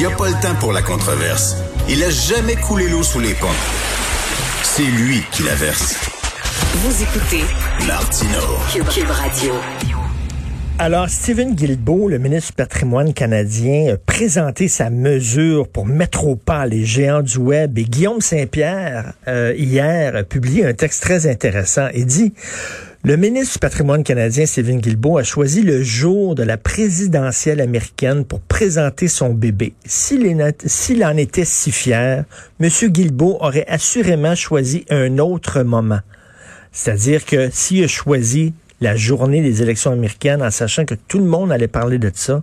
Il n'y a pas le temps pour la controverse. Il a jamais coulé l'eau sous les ponts. C'est lui qui la verse. Vous écoutez Martino. Cube, Cube Radio. Alors, Stephen Guilbeault, le ministre du patrimoine canadien, a présenté sa mesure pour mettre au pas les géants du web. Et Guillaume Saint-Pierre, euh, hier, a publié un texte très intéressant et dit... Le ministre du patrimoine canadien, Stephen Guilbeault, a choisi le jour de la présidentielle américaine pour présenter son bébé. S'il en était si fier, M. Guilbeault aurait assurément choisi un autre moment. C'est-à-dire que s'il a choisi la journée des élections américaines en sachant que tout le monde allait parler de ça,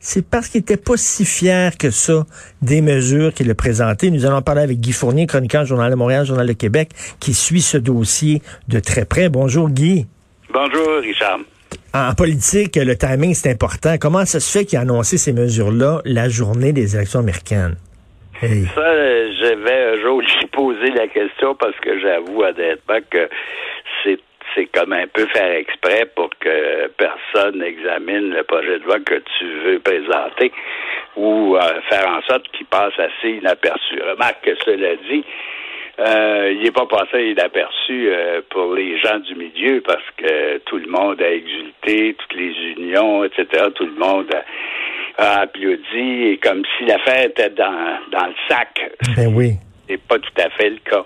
c'est parce qu'il n'était pas si fier que ça des mesures qu'il a présentées. Nous allons parler avec Guy Fournier, chroniqueur Journal de Montréal, Journal de Québec, qui suit ce dossier de très près. Bonjour Guy. Bonjour Richard. En politique, le timing, c'est important. Comment ça se fait qu'il a annoncé ces mesures-là la journée des élections américaines? Hey. Ça, je vais un jour lui poser la question parce que j'avoue honnêtement que c'est comme un peu faire exprès pour que personne n'examine le projet de loi que tu veux présenter ou euh, faire en sorte qu'il passe assez inaperçu. Remarque que cela dit, euh, il n'est pas passé inaperçu euh, pour les gens du milieu parce que tout le monde a exulté, toutes les unions, etc. Tout le monde a, a applaudi et comme si l'affaire était dans, dans le sac. Ben oui. C'est pas tout à fait le cas.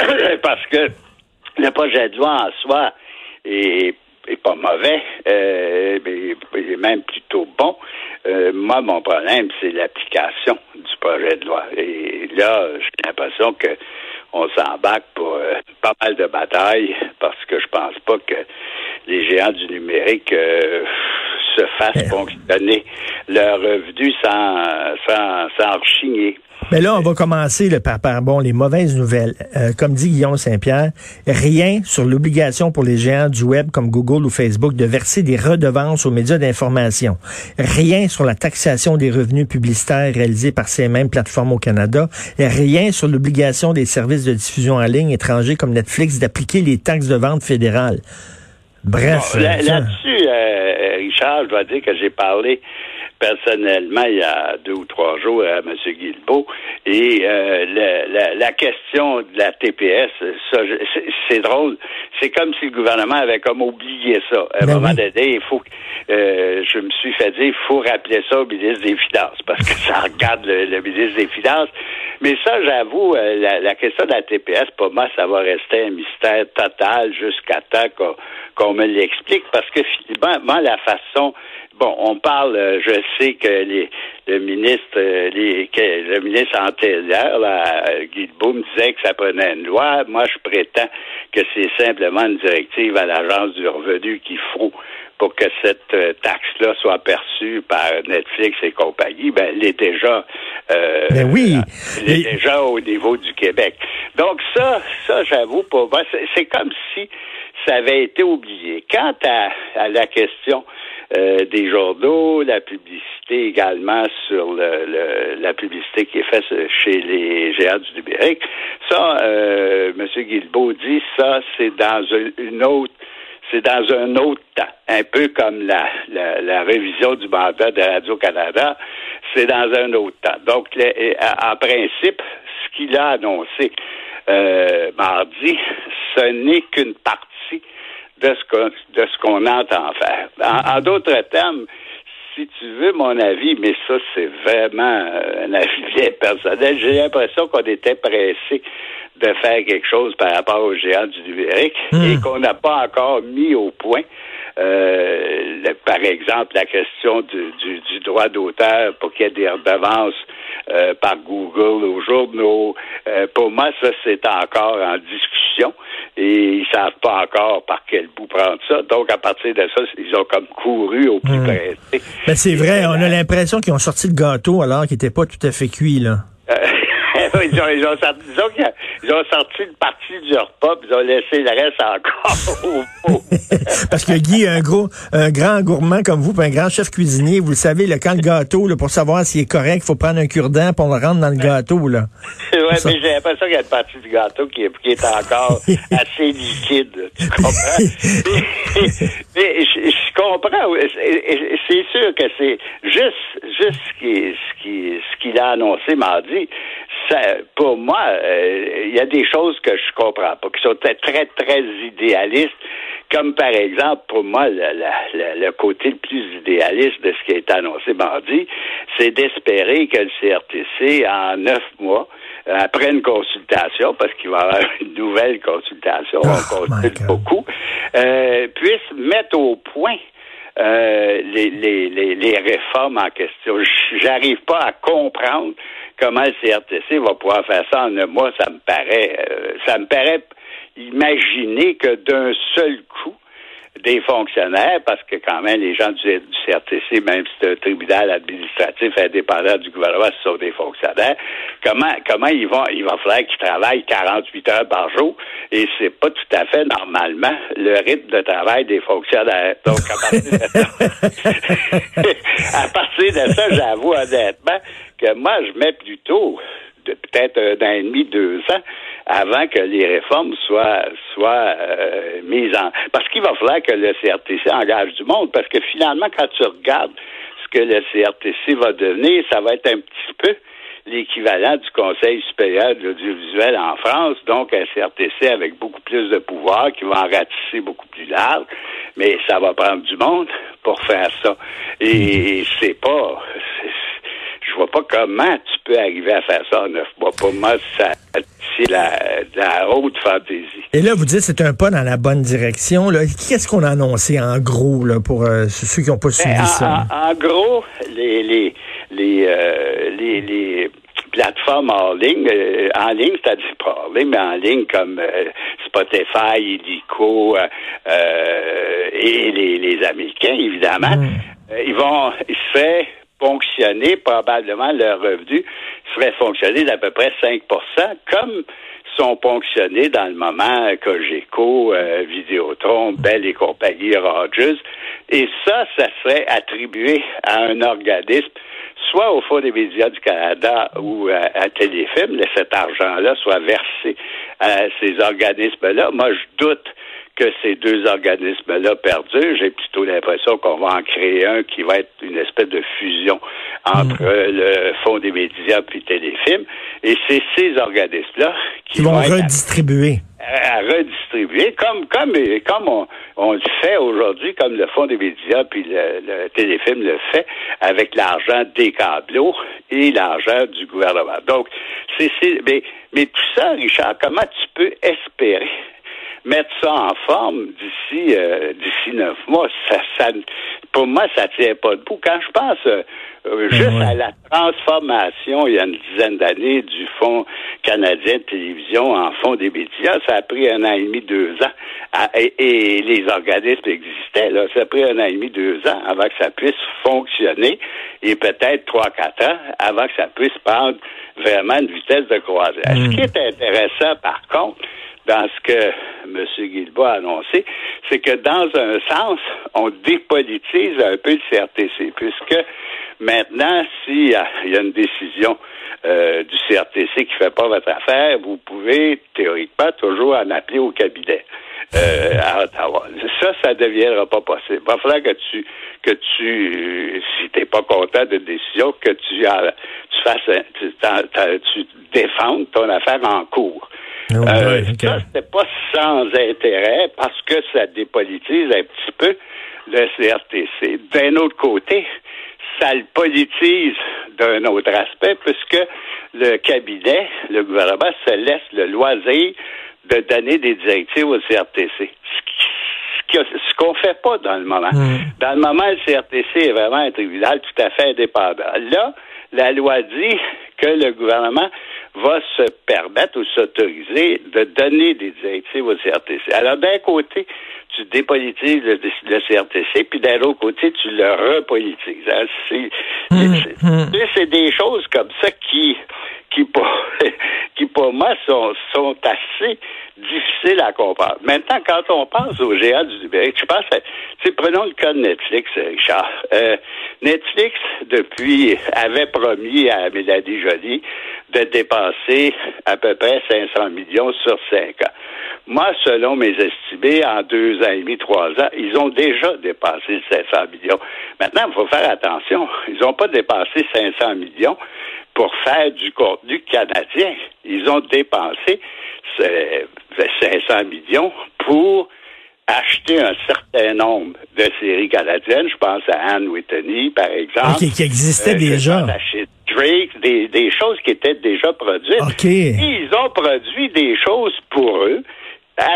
parce que le projet de loi en soi est, est pas mauvais, euh, mais, même plutôt bon. Euh, moi, mon problème, c'est l'application du projet de loi. Et là, j'ai l'impression que on s'embarque pour euh, pas mal de batailles parce que je pense pas que les géants du numérique euh, se fassent fonctionner leur revenu sans, sans, sans rechigner. Mais là, on va commencer le par, par bon les mauvaises nouvelles. Euh, comme dit Guillaume Saint-Pierre, rien sur l'obligation pour les géants du web comme Google ou Facebook de verser des redevances aux médias d'information. Rien sur la taxation des revenus publicitaires réalisés par ces mêmes plateformes au Canada. Et rien sur l'obligation des services de diffusion en ligne étrangers comme Netflix d'appliquer les taxes de vente fédérales. Bref. Bon, Là-dessus, euh, Je dois dire que j'ai parlé personnellement il y a deux ou trois jours à M. Guilbeault. Et euh, la, la, la, question de la TPS, ça, c'est drôle. C'est comme si le gouvernement avait comme oublié ça. À un Ben moment oui. donné, il faut euh, je me suis fait dire il faut rappeler ça au ministre des Finances parce que ça regarde le, le ministre des Finances. Mais ça, j'avoue, euh, la, la, question de la TPS, pour moi, ça va rester un mystère total jusqu'à temps qu'on qu'on me l'explique parce que finalement, moi, la façon Bon, on parle, euh, je sais que les, le ministre, euh, les, que le ministre antérieur, là, Guilbeault, me disait que ça prenait une loi. Moi, je prétends que c'est simplement une directive à l'Agence du revenu qu'il faut pour que cette euh, taxe-là soit perçue par Netflix et compagnie. Ben, elle est déjà, euh, Ben oui. elle est déjà au niveau du Québec. Donc ça, ça, j'avoue, pour moi, c'est- c'est comme si ça avait été oublié. Quant à, à la question euh, des journaux, la publicité également sur le, le- la publicité qui est faite chez les géants du numérique. Ça, euh, M. Guilbeault dit, ça, c'est dans une- autre c'est dans un autre temps, un peu comme la, la, la révision du mandat de Radio-Canada, c'est dans un autre temps. Donc, en principe, ce qu'il a annoncé euh, mardi, ce n'est qu'une partie de ce qu'on de ce qu'on entend faire. En, en d'autres termes, si tu veux mon avis, mais ça c'est vraiment euh, un avis bien personnel, j'ai l'impression qu'on était pressé de faire quelque chose par rapport aux géants du numérique et qu'on n'a pas encore mis au point. Euh, le- par exemple, la question du, du, du droit d'auteur pour qu'il y ait des redevances euh, par Google aux journaux. Euh, pour moi, ça, c'est encore en discussion et ils savent pas encore par quel bout prendre ça. Donc, à partir de ça, ils ont comme couru au plus Hmm. près. Ben, c'est vrai, on a l'impression qu'ils ont sorti le gâteau alors qu'il n'était pas tout à fait cuit, là. ils, ont, ils, ont sorti, disons qu'ils ont- ils ont sorti une partie du repas, puis ils ont laissé le reste encore au pot. Parce que Guy, un gros, un grand gourmand comme vous, puis un grand chef cuisinier, vous le savez, là, quand le gâteau, là, pour savoir s'il est correct, il faut prendre un cure-dent pour le rendre dans le gâteau, là. Ça- mais j'ai l'impression qu'il y a une partie du gâteau qui est, qui est encore assez liquide. Tu comprends? mais je, je comprends. oui, C'est sûr que c'est juste, juste ce qui- ce qui- ce qu'il a annoncé mardi. Ça, pour moi, euh, il y a des choses que je comprends pas, qui sont très, très, très idéalistes. Comme par exemple, pour moi, le, la- le- le côté le plus idéaliste de ce qui a été annoncé mardi, c'est d'espérer que le CRTC, en neuf mois, euh, après une consultation, parce qu'il va y avoir une nouvelle consultation, Oh, on my consulte beaucoup, euh, puisse mettre au point euh, les, les, les, les réformes en question. J'arrive pas à comprendre comment le CRTC va pouvoir faire ça en un mois. Ça me paraît, euh, ça me paraît imaginer que d'un seul coup, des fonctionnaires, parce que quand même les gens du, CRTC, même si c'est un tribunal administratif indépendant du gouvernement, ce sont des fonctionnaires, comment comment ils vont il va falloir qu'ils travaillent 48 heures par jour et c'est pas tout à fait normalement le rythme de travail des fonctionnaires. Donc à partir de ça, à partir de ça, j'avoue honnêtement que moi je mets plutôt de peut-être un an et demi, deux ans, avant que les réformes soient soient euh, mises en. Parce qu'il va falloir que le CRTC engage du monde, parce que finalement, quand tu regardes ce que le CRTC va devenir, ça va être un petit peu l'équivalent du Conseil supérieur de l'audiovisuel en France, donc un CRTC avec beaucoup plus de pouvoir, qui va en ratisser beaucoup plus large, mais ça va prendre du monde pour faire ça. Et c'est pas... c'est- je vois pas comment tu peux arriver à faire ça en neuf mois. Pour moi, c'est la, la haute fantaisie. Et là, vous dites que c'est un pas dans la bonne direction. là. Qu'est-ce qu'on a annoncé en gros là, pour euh, ceux qui n'ont pas suivi Ben, en, ça? en- en gros, les les les, euh, les, les plateformes en ligne, euh, en ligne, c'est-à-dire pas en ligne, mais en ligne comme euh, Spotify, Illico euh, et les, les Américains, évidemment, euh, ils vont ils se faire fonctionner, probablement leur revenu serait fonctionner d'à peu près 5% comme sont ponctionnés dans le moment Cogeco, euh, Vidéotron, Bell et compagnie, Rogers. Et ça, ça serait attribué à un organisme, soit au Fonds des médias du Canada ou à, à Téléfilm, cet argent-là soit versé à ces organismes-là. Moi, je doute que ces deux organismes-là perdurent. J'ai plutôt l'impression qu'on va en créer un qui va être une espèce de fusion entre le Fonds des médias puis Téléfilm. Et c'est ces organismes-là qui vont redistribuer. à, à redistribuer, comme comme comme on, on le fait aujourd'hui, comme le Fonds des médias puis le, le téléfilm le fait avec l'argent des câbleaux et l'argent du gouvernement. Donc, c'est c'est- mais mais tout ça, Richard, comment tu peux espérer mettre ça en forme d'ici euh, d'ici neuf mois, ça, ça pour moi ça tient pas debout. Quand je pense euh, euh, juste ouais. à la transformation il y a une dizaine d'années du Fonds canadien de télévision en Fonds des médias, ça a pris un an et demi, deux ans. à- et, et les organismes existaient, là, ça a pris un an et demi, deux ans avant que ça puisse fonctionner et peut-être trois, quatre ans avant que ça puisse prendre vraiment une vitesse de croisière. Ce qui est intéressant, par contre, dans ce que M. Guilbault a annoncé, c'est que dans un sens, on dépolitise un peu le CRTC, puisque maintenant, s'il y, a une décision euh, du CRTC qui ne fait pas votre affaire, vous pouvez théoriquement toujours en appeler au cabinet. euh, à Ottawa. Ça, ça ne deviendra pas possible. Il va falloir que tu, que tu, euh, si t'es pas content de décision, que tu, euh, tu fasses, tu, tu défendes ton affaire en cours. Oh Euh. Ça, c'est pas sans intérêt parce que ça dépolitise un petit peu le CRTC. D'un autre côté, ça le politise d'un autre aspect puisque le cabinet, le gouvernement se laisse le loisir de donner des directives au CRTC. Ce qu'on fait pas dans le moment. Dans le moment, le CRTC est vraiment un tribunal tout à fait indépendant. Là, la loi dit que le gouvernement va se permettre ou s'autoriser de donner des directives au CRTC. Alors, d'un côté, tu dépolitises le, le CRTC, puis d'un autre côté, tu le repolitises. Hein, c'est, c'est, c'est des choses comme ça qui, qui pour, moi sont, sont assez difficiles à comprendre. Maintenant, quand on pense aux géants du numérique, je pense, tu prenons le cas de Netflix, Richard. Euh, Netflix, depuis, avait promis à Mélanie Joly de dépenser à peu près 500 millions sur cinq ans. Moi, selon mes estimés, en deux ans et demi, trois ans, ils ont déjà dépassé 500 millions. Maintenant, il faut faire attention. Ils n'ont pas dépassé 500 millions pour faire du contenu canadien. Ils ont dépensé 500 millions pour acheter un certain nombre de séries canadiennes. Je pense à Anne Whitney, par exemple. Qui existait euh, déjà. Drake, des, des, choses qui étaient déjà produites. Et ils ont produit des choses pour eux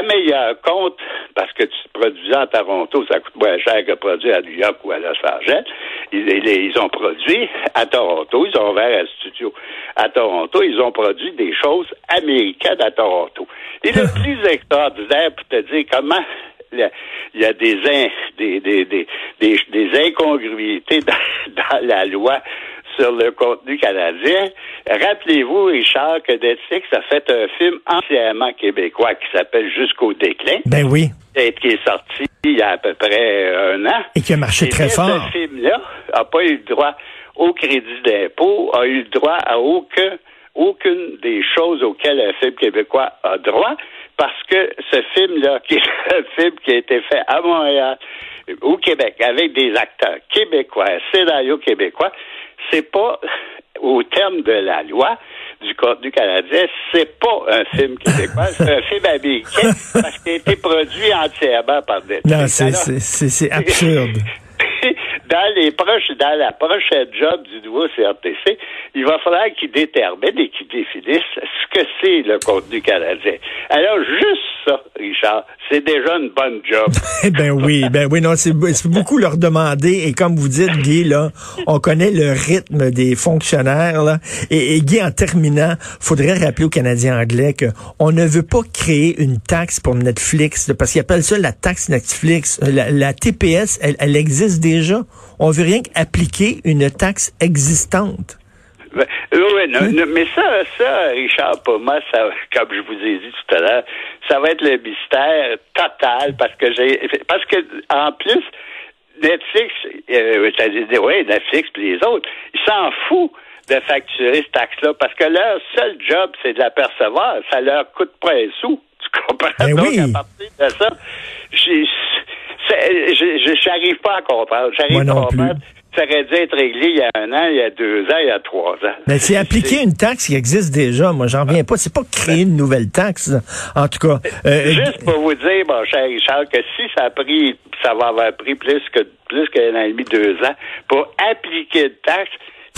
meilleur compte, parce que tu produis en Toronto, ça coûte moins cher que produire à New York ou à Los Angeles. Ils, ils, ont produit à Toronto, ils ont ouvert un studio à Toronto, ils ont produit des choses américaines à Toronto. Et le plus extraordinaire pour te dire comment il y a des, des, des, des, des, incongruités dans, dans la loi sur le contenu canadien. Rappelez-vous, Richard, que Netflix a fait un film entièrement québécois qui s'appelle Jusqu'au déclin. Ben oui. Et qui est sorti il y a à peu près un an. Et qui a marché très fort. Ce film-là n'a pas eu le droit au crédit d'impôt, a eu le droit à aucun, aucune des choses auxquelles un film québécois a droit, parce que ce film-là, qui est un film qui a été fait à Montréal, au Québec, avec des acteurs québécois, un scénario québécois, c'est pas au terme de la loi du contenu canadien, c'est pas un film québécois, c'est un film américain parce qu'il a été produit entièrement par des. Non, c'est absurde. dans les proches, dans la prochaine job du nouveau CRTC, il va falloir qu'il détermine et qu'il définisse ce que c'est le contenu canadien. Alors, juste ça, Richard, c'est déjà une bonne job. Eh ben oui, ben oui, non, c'est beaucoup leur demander. Et comme vous dites, Guy, là, on connaît le rythme des fonctionnaires. Et, Guy, en terminant, faudrait rappeler aux Canadiens anglais qu'on ne veut pas créer une taxe pour Netflix, parce qu'ils appellent ça la taxe Netflix. La, TPS, elle existe déjà? On veut rien qu'appliquer une taxe existante. Ben, oui, mais ça, ça, Richard, pour moi, ça, comme je vous ai dit tout à l'heure, ça va être le mystère total parce que j'ai, parce que en plus, Netflix, euh, oui, Netflix et les autres, ils s'en foutent de facturer cette taxe-là parce que leur seul job, c'est de la percevoir. Ça leur coûte pas un sou. Tu comprends? Ben Donc, oui. à partir de ça, je n'arrive pas à comprendre. J'arrive pas à comprendre. Ça aurait dû être réglé il y a un an, il y a deux ans, il y a trois ans. Mais c'est appliquer une taxe qui existe déjà. Moi, j'en reviens pas. C'est pas créer une nouvelle taxe. En tout cas. Euh, Juste pour vous dire, mon cher Richard, que si ça a pris, ça va avoir pris plus que plus qu'un an et demi, deux ans pour appliquer une taxe,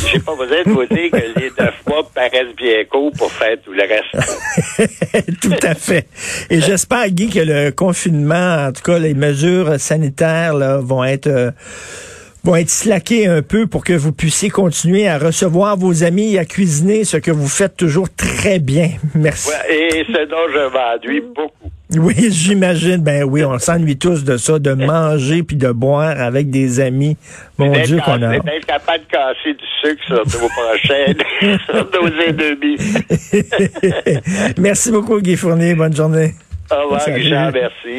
j'ai pas besoin de vous dire que les neuf mois paraissent bien courts pour faire tout le reste. tout à fait. Et j'espère, Guy, que le confinement, en tout cas, les mesures sanitaires là, vont être... Euh, vont être slaquées un peu pour que vous puissiez continuer à recevoir vos amis et à cuisiner ce que vous faites toujours très bien. Merci. et ce dont je m'ennuie beaucoup. Oui, j'imagine. Ben oui, on s'ennuie tous de ça, de manger puis de boire avec des amis. Mon Dieu qu'on a. D'être capable de casser du sucre sur nos prochaines, sur nos ennemis. merci beaucoup, Guy Fournier. Bonne journée. Au revoir, Richard. Merci.